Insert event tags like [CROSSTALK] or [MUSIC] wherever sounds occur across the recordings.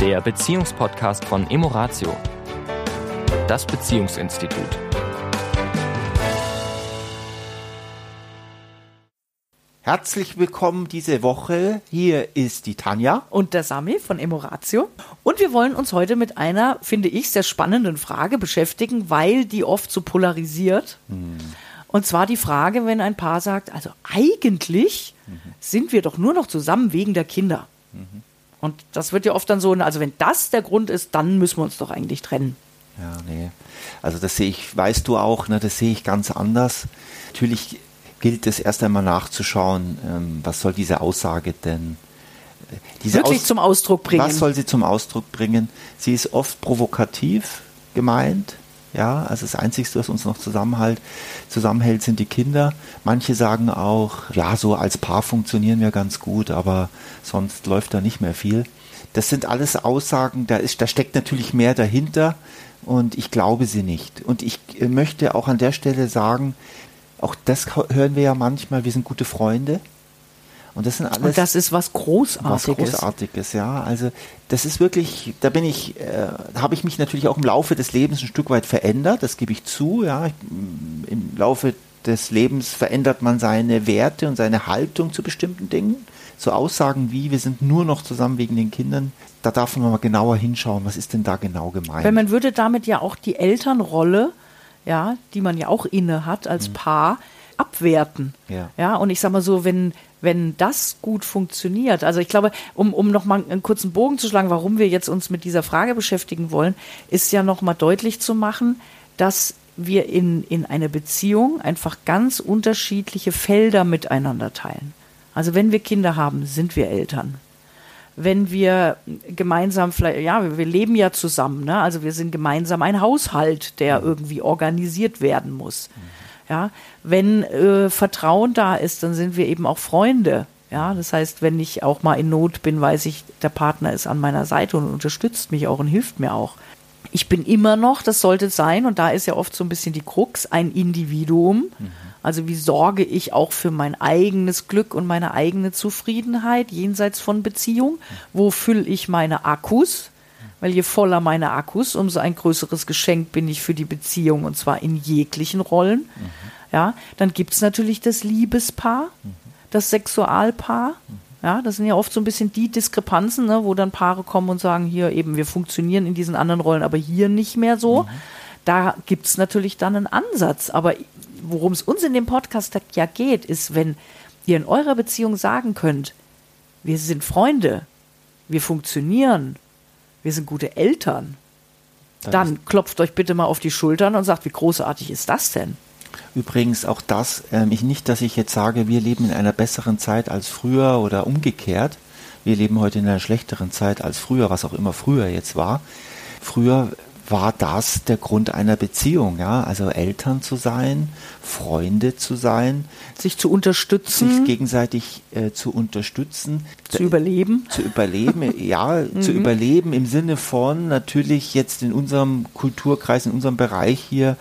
der Beziehungspodcast von Emoratio, das Beziehungsinstitut. Herzlich willkommen diese Woche. Hier ist die Tanja. und der Sami von Emoratio. Und wir wollen uns heute mit einer, finde ich, sehr spannenden Frage beschäftigen, weil die oft so polarisiert. Und zwar die Frage, wenn ein Paar sagt, also eigentlich sind wir doch nur noch zusammen wegen der Kinder. Und das wird ja oft dann so, also wenn das der Grund ist, dann müssen wir uns doch eigentlich trennen. Ja, nee. Also das sehe ich, weißt du auch, ne, das sehe ich ganz anders. Natürlich gilt es erst einmal nachzuschauen, ähm, was soll diese Aussage denn äh, diese Wirklich zum Ausdruck bringen. Was soll sie zum Ausdruck bringen? Sie ist oft provokativ gemeint. Ja, also das Einzige, was uns noch zusammenhält, zusammenhält, sind die Kinder. Manche sagen auch, ja, so als Paar funktionieren wir ganz gut, aber sonst läuft da nicht mehr viel. Das sind alles Aussagen, da, ist, da steckt natürlich mehr dahinter und ich glaube sie nicht. Und ich äh, möchte auch an der Stelle sagen, auch das hören wir ja manchmal, wir sind gute Freunde. Und das sind alles Und das ist was was Großartiges. Großartiges, ja. Also das ist wirklich, da bin ich, äh, habe ich mich natürlich auch im Laufe des Lebens ein Stück weit verändert, das gebe ich zu, ja. Ich, mm, Im Laufe des Lebens verändert man seine Werte und seine Haltung zu bestimmten Dingen. So Aussagen wie, wir sind nur noch zusammen wegen den Kindern, da darf man mal genauer hinschauen, was ist denn da genau gemeint. Weil man würde damit ja auch die Elternrolle, ja, die man ja auch inne hat als Paar, abwerten. Mhm. Ja. ja, und ich sag mal so, wenn, wenn das gut funktioniert, also ich glaube, um, um nochmal einen kurzen Bogen zu schlagen, warum wir jetzt uns mit dieser Frage beschäftigen wollen, ist ja nochmal deutlich zu machen, dass wir in, in einer Beziehung einfach ganz unterschiedliche Felder miteinander teilen. Also wenn wir Kinder haben, sind wir Eltern wenn wir gemeinsam vielleicht, ja, wir- leben ja zusammen, ne? Also wir sind gemeinsam ein Haushalt, der irgendwie organisiert werden muss. Ja, wenn äh, Vertrauen da ist, dann sind wir eben auch Freunde. Ja, das heißt, wenn ich auch mal in Not bin, weiß ich, der Partner ist an meiner Seite und unterstützt mich auch und hilft mir auch. Ich bin immer noch, das sollte es sein, und da ist ja oft so ein bisschen die Krux, ein Individuum. Also wie sorge ich auch für mein eigenes Glück und meine eigene Zufriedenheit jenseits von Beziehung? Wo fülle ich meine Akkus? Weil je voller meine Akkus, umso ein größeres Geschenk bin ich für die Beziehung und zwar in jeglichen Rollen. Ja, dann gibt es natürlich das Liebespaar, das Sexualpaar. Ja, das sind ja oft so ein bisschen die Diskrepanzen, ne, wo dann Paare kommen und sagen, hier eben, wir funktionieren in diesen anderen Rollen, aber hier nicht mehr so. Da gibt es natürlich dann einen Ansatz. Aber worum es uns in dem Podcast ja geht, ist, wenn ihr in eurer Beziehung sagen könnt, wir sind Freunde, wir funktionieren, wir sind gute Eltern, dann klopft euch bitte mal auf die Schultern und sagt, wie großartig ist das denn? Übrigens auch das, ähm, ich nicht, dass ich jetzt sage, wir leben in einer besseren Zeit als früher oder umgekehrt. Wir leben heute in einer schlechteren Zeit als früher, was auch immer früher jetzt war. Früher war das der Grund einer Beziehung, ja, also Eltern zu sein, Freunde zu sein, Sich zu unterstützen, sich gegenseitig äh, zu unterstützen, zu überleben. zu überleben, [LAUGHS] ja, zu überleben im Sinne von natürlich jetzt in unserem Kulturkreis, in unserem Bereich hier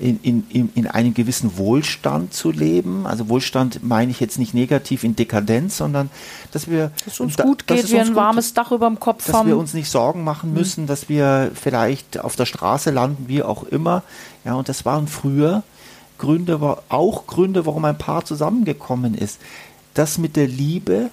in, in, in, in einem gewissen Wohlstand zu leben. Also Wohlstand meine ich jetzt nicht negativ in Dekadenz, sondern dass wir Dass uns da- gut dass geht, es wir ein gut- warmes Dach über dem Kopf dass haben. wir uns nicht Sorgen machen müssen, dass wir vielleicht auf der Straße landen, wie auch immer. Ja, und das waren früher Gründe, auch Gründe, warum ein Paar zusammengekommen ist. Das mit der Liebe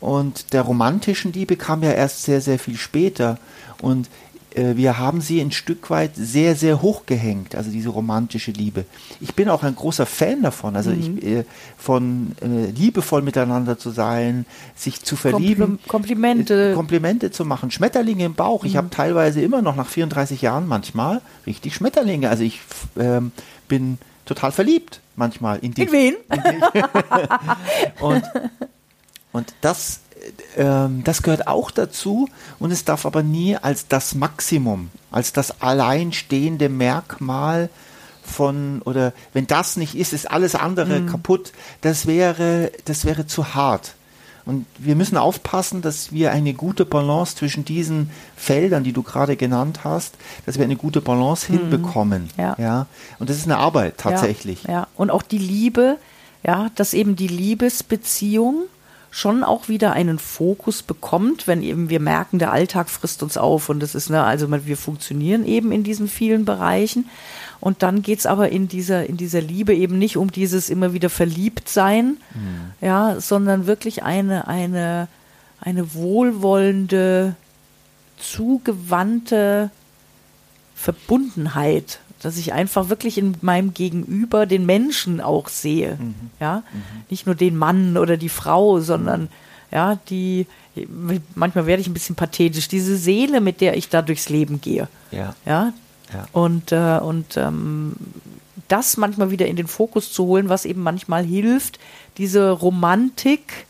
und der romantischen Liebe kam ja erst sehr, sehr viel später. Und wir haben sie ein Stück weit sehr, sehr hoch gehängt, also diese romantische Liebe. Ich bin auch ein großer Fan davon, also ich, äh, von äh, liebevoll miteinander zu sein, sich zu verlieben. Kompli- Komplimente. Äh, Komplimente zu machen. Schmetterlinge im Bauch. Ich habe teilweise immer noch nach 34 Jahren manchmal richtig Schmetterlinge. Also ich ähm, bin total verliebt manchmal in die. In wen? [LAUGHS] Und, und das, äh, das gehört auch dazu und es darf aber nie als das Maximum, als das alleinstehende Merkmal von, oder wenn das nicht ist, ist alles andere kaputt. Das wäre, das wäre zu hart. Und wir müssen aufpassen, dass wir eine gute Balance zwischen diesen Feldern, die du gerade genannt hast, dass wir eine gute Balance hinbekommen. Ja. ja. Und das ist eine Arbeit tatsächlich. Ja, ja. Und auch die Liebe, ja, dass eben die Liebesbeziehung schon auch wieder einen Fokus bekommt, wenn eben wir merken, der Alltag frisst uns auf und das ist, ne, also wir funktionieren eben in diesen vielen Bereichen. Und dann geht's aber in dieser, in dieser Liebe eben nicht um dieses immer wieder verliebt sein, mhm. ja, sondern wirklich eine, eine, eine wohlwollende, zugewandte Verbundenheit, dass ich einfach wirklich in meinem Gegenüber den Menschen auch sehe, mhm. ja, mhm. nicht nur den Mann oder die Frau, sondern ja, die manchmal werde ich ein bisschen pathetisch, diese Seele, mit der ich da durchs Leben gehe, ja, ja, ja. und äh, und ähm, das manchmal wieder in den Fokus zu holen, was eben manchmal hilft, diese Romantik,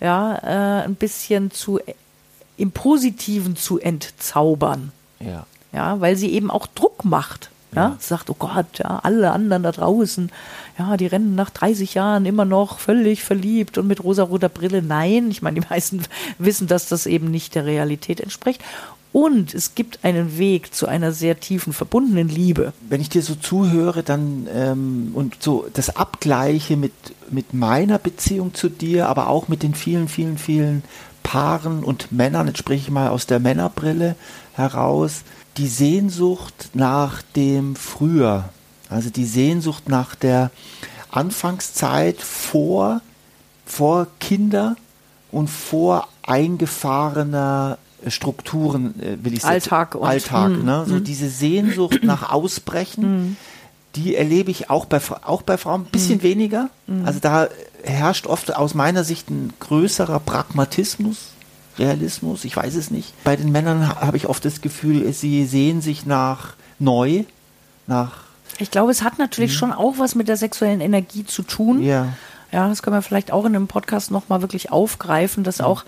ja, äh, ein bisschen zu im Positiven zu entzaubern. Ja. Ja, weil sie eben auch Druck macht. Ja, sagt, oh Gott, ja, alle anderen da draußen, ja, die rennen nach 30 Jahren immer noch völlig verliebt und mit rosa-roter Brille. Nein, ich meine, die meisten [LAUGHS] wissen, dass das eben nicht der Realität entspricht. Und es gibt einen Weg zu einer sehr tiefen, verbundenen Liebe. Wenn ich dir so zuhöre, dann ähm, und so das abgleiche mit, mit meiner Beziehung zu dir, aber auch mit den vielen, vielen, vielen Paaren und Männern, jetzt spreche ich mal aus der Männerbrille heraus, die Sehnsucht nach dem Früher, also die Sehnsucht nach der Anfangszeit vor, vor Kinder und vor eingefahrener Strukturen, äh, will ich sagen. Alltag. Und, Alltag, mm, ne? So mm. diese Sehnsucht [CLEARS THROAT] nach Ausbrechen, mm. die erlebe ich auch bei, auch bei Frauen ein bisschen weniger. Also da herrscht oft aus meiner Sicht ein größerer Pragmatismus, Realismus, ich weiß es nicht. Bei den Männern habe ich oft das Gefühl, sie sehen sich nach neu, nach. Ich glaube, es hat natürlich mhm. schon auch was mit der sexuellen Energie zu tun. Ja. Ja, das können wir vielleicht auch in einem Podcast nochmal wirklich aufgreifen, dass mhm. auch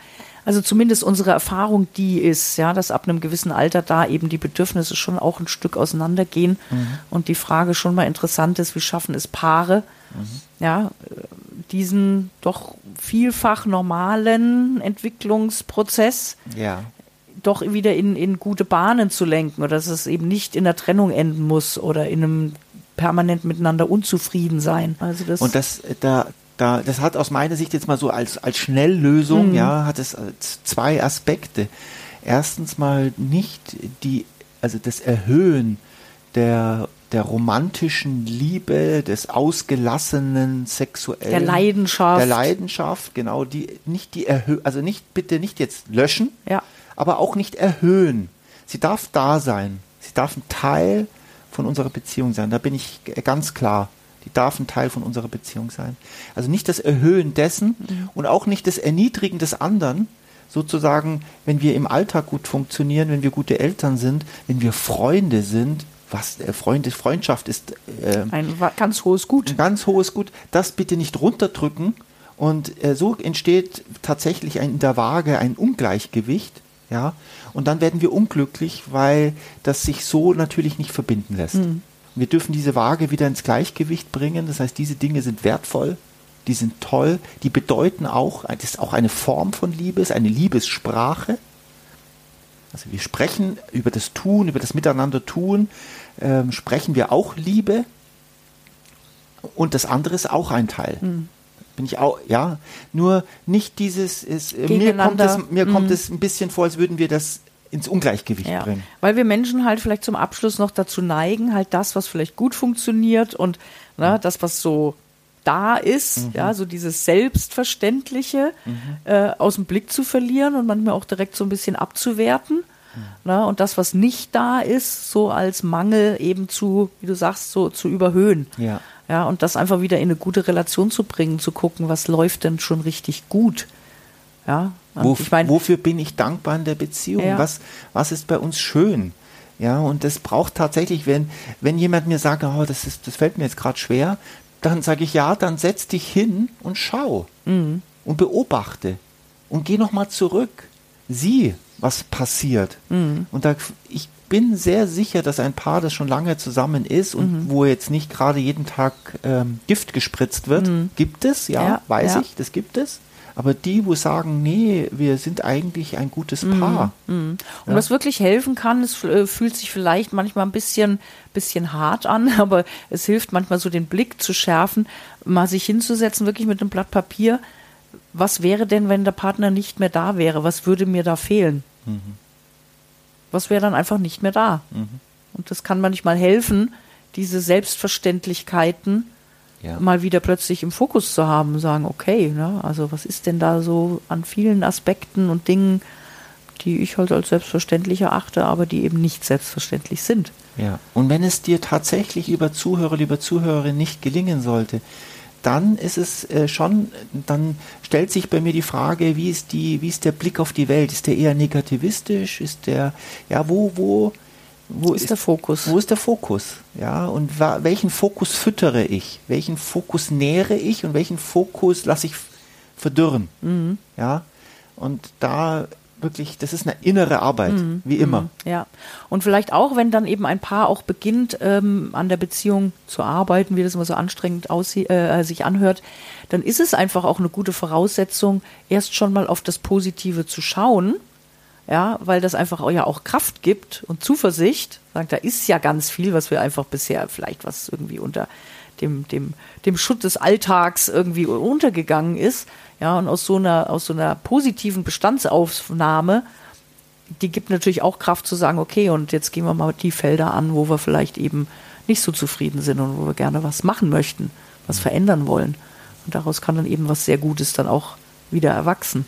also zumindest unsere Erfahrung die ist, ja, dass ab einem gewissen Alter da eben die Bedürfnisse schon auch ein Stück auseinandergehen mhm. und die Frage schon mal interessant ist, wie schaffen es Paare, mhm. ja, diesen doch vielfach normalen Entwicklungsprozess ja. doch wieder in, in gute Bahnen zu lenken oder dass es eben nicht in der Trennung enden muss oder in einem permanent miteinander unzufrieden sein. Also das und das da da, das hat aus meiner Sicht jetzt mal so als, als Schnelllösung, mhm. ja, hat es zwei Aspekte. Erstens mal nicht die, also das Erhöhen der, der romantischen Liebe, des ausgelassenen sexuellen. Der Leidenschaft. Der Leidenschaft, genau, die, nicht die erhöhen, also nicht, bitte nicht jetzt löschen, ja. aber auch nicht erhöhen. Sie darf da sein. Sie darf ein Teil von unserer Beziehung sein. Da bin ich ganz klar die darf ein Teil von unserer Beziehung sein. Also nicht das Erhöhen dessen mhm. und auch nicht das Erniedrigen des anderen, sozusagen, wenn wir im Alltag gut funktionieren, wenn wir gute Eltern sind, wenn wir Freunde sind, was äh, Freunde, Freundschaft ist äh, ein ganz hohes Gut. Ein ganz hohes Gut. Das bitte nicht runterdrücken. Und äh, so entsteht tatsächlich ein, in der Waage ein Ungleichgewicht. Ja, und dann werden wir unglücklich, weil das sich so natürlich nicht verbinden lässt. Mhm. Wir dürfen diese Waage wieder ins Gleichgewicht bringen. Das heißt, diese Dinge sind wertvoll, die sind toll, die bedeuten auch, das ist auch eine Form von Liebe, ist eine Liebessprache. Also wir sprechen über das Tun, über das Miteinander tun, ähm, sprechen wir auch Liebe. Und das andere ist auch ein Teil. Mhm. Bin ich auch, ja. Nur nicht dieses, ist, mir kommt, es, mir kommt mhm. es ein bisschen vor, als würden wir das ins Ungleichgewicht ja, bringen. Weil wir Menschen halt vielleicht zum Abschluss noch dazu neigen, halt das, was vielleicht gut funktioniert und ne, das, was so da ist, mhm. ja, so dieses Selbstverständliche mhm. äh, aus dem Blick zu verlieren und manchmal auch direkt so ein bisschen abzuwerten. Mhm. Ne, und das, was nicht da ist, so als Mangel eben zu, wie du sagst, so zu überhöhen. Ja. Ja, und das einfach wieder in eine gute Relation zu bringen, zu gucken, was läuft denn schon richtig gut. Ja, wo, ich mein, wofür bin ich dankbar in der Beziehung? Ja. Was, was ist bei uns schön? Ja, und das braucht tatsächlich, wenn, wenn jemand mir sagt, oh, das, ist, das fällt mir jetzt gerade schwer, dann sage ich ja, dann setz dich hin und schau mhm. und beobachte und geh nochmal zurück. Sieh, was passiert. Mhm. Und da, ich bin sehr sicher, dass ein Paar, das schon lange zusammen ist und mhm. wo jetzt nicht gerade jeden Tag ähm, Gift gespritzt wird, mhm. gibt es, ja, ja weiß ja. ich, das gibt es. Aber die, wo sagen, nee, wir sind eigentlich ein gutes mhm. Paar. Mm, Und ja. was wirklich helfen kann, es äh, fühlt sich vielleicht manchmal ein bisschen, bisschen hart an, [LAUGHS] aber es hilft manchmal so den Blick zu schärfen, mal sich hinzusetzen, wirklich mit einem Blatt Papier was wäre denn, wenn der Partner nicht mehr da wäre? Was würde mir da fehlen? Mhm. Was wäre dann einfach nicht mehr da? Und das kann manchmal helfen, diese Selbstverständlichkeiten Ja. mal wieder plötzlich im Fokus zu haben, sagen, okay, ne, also was ist denn da so an vielen Aspekten und Dingen, die ich halt als selbstverständlich erachte, aber die eben nicht selbstverständlich sind. Ja, und wenn es dir tatsächlich, lieber Zuhörer, lieber Zuhörerin, nicht gelingen sollte, dann ist es äh, schon, dann stellt sich bei mir die Frage, wie ist die, wie ist der Blick auf die Welt? Ist der eher negativistisch? Ist der, ja, wo, wo, wo Ist der Fokus? Wo ist der Fokus? Ja, und wa welchen Fokus füttere ich? Welchen Fokus nähere ich und welchen Fokus lasse ich verdürren? Mhm. Ja, und da wirklich, das ist eine innere Arbeit, Mhm. wie immer. Ja. Und vielleicht auch, wenn dann eben ein Paar auch beginnt, ähm, an der Beziehung zu arbeiten, wie das immer so anstrengend äh, sich anhört, dann ist es einfach auch eine gute Voraussetzung, erst schon mal auf das Positive zu schauen. Ja, weil das einfach auch ja auch Kraft gibt und Zuversicht. Sagt, da ist ja ganz viel, was wir einfach bisher vielleicht was irgendwie unter dem, dem, dem Schutt des Alltags irgendwie untergegangen ist. Ja, und aus so einer, aus so einer positiven Bestandsaufnahme die gibt natürlich auch Kraft zu sagen, okay, und jetzt gehen wir mal die Felder an, wo wir vielleicht eben nicht so zufrieden sind und wo wir gerne was machen möchten, was verändern wollen. Und daraus kann dann eben was sehr Gutes dann auch wieder erwachsen.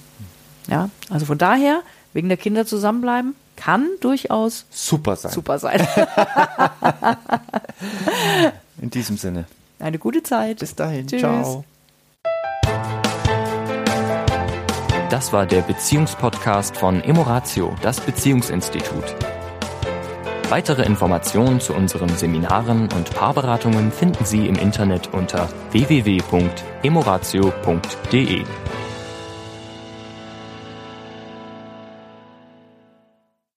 Ja, also von daher, wegen der Kinder zusammenbleiben, kann durchaus Super sein. super sein. [LAUGHS] In diesem Sinne. Eine gute Zeit. Bis dahin. Tschüss. Ciao. Das war der Beziehungspodcast von Emoratio, das Beziehungsinstitut. Weitere Informationen zu unseren Seminaren und Paarberatungen finden Sie im Internet unter www.emoratio.de.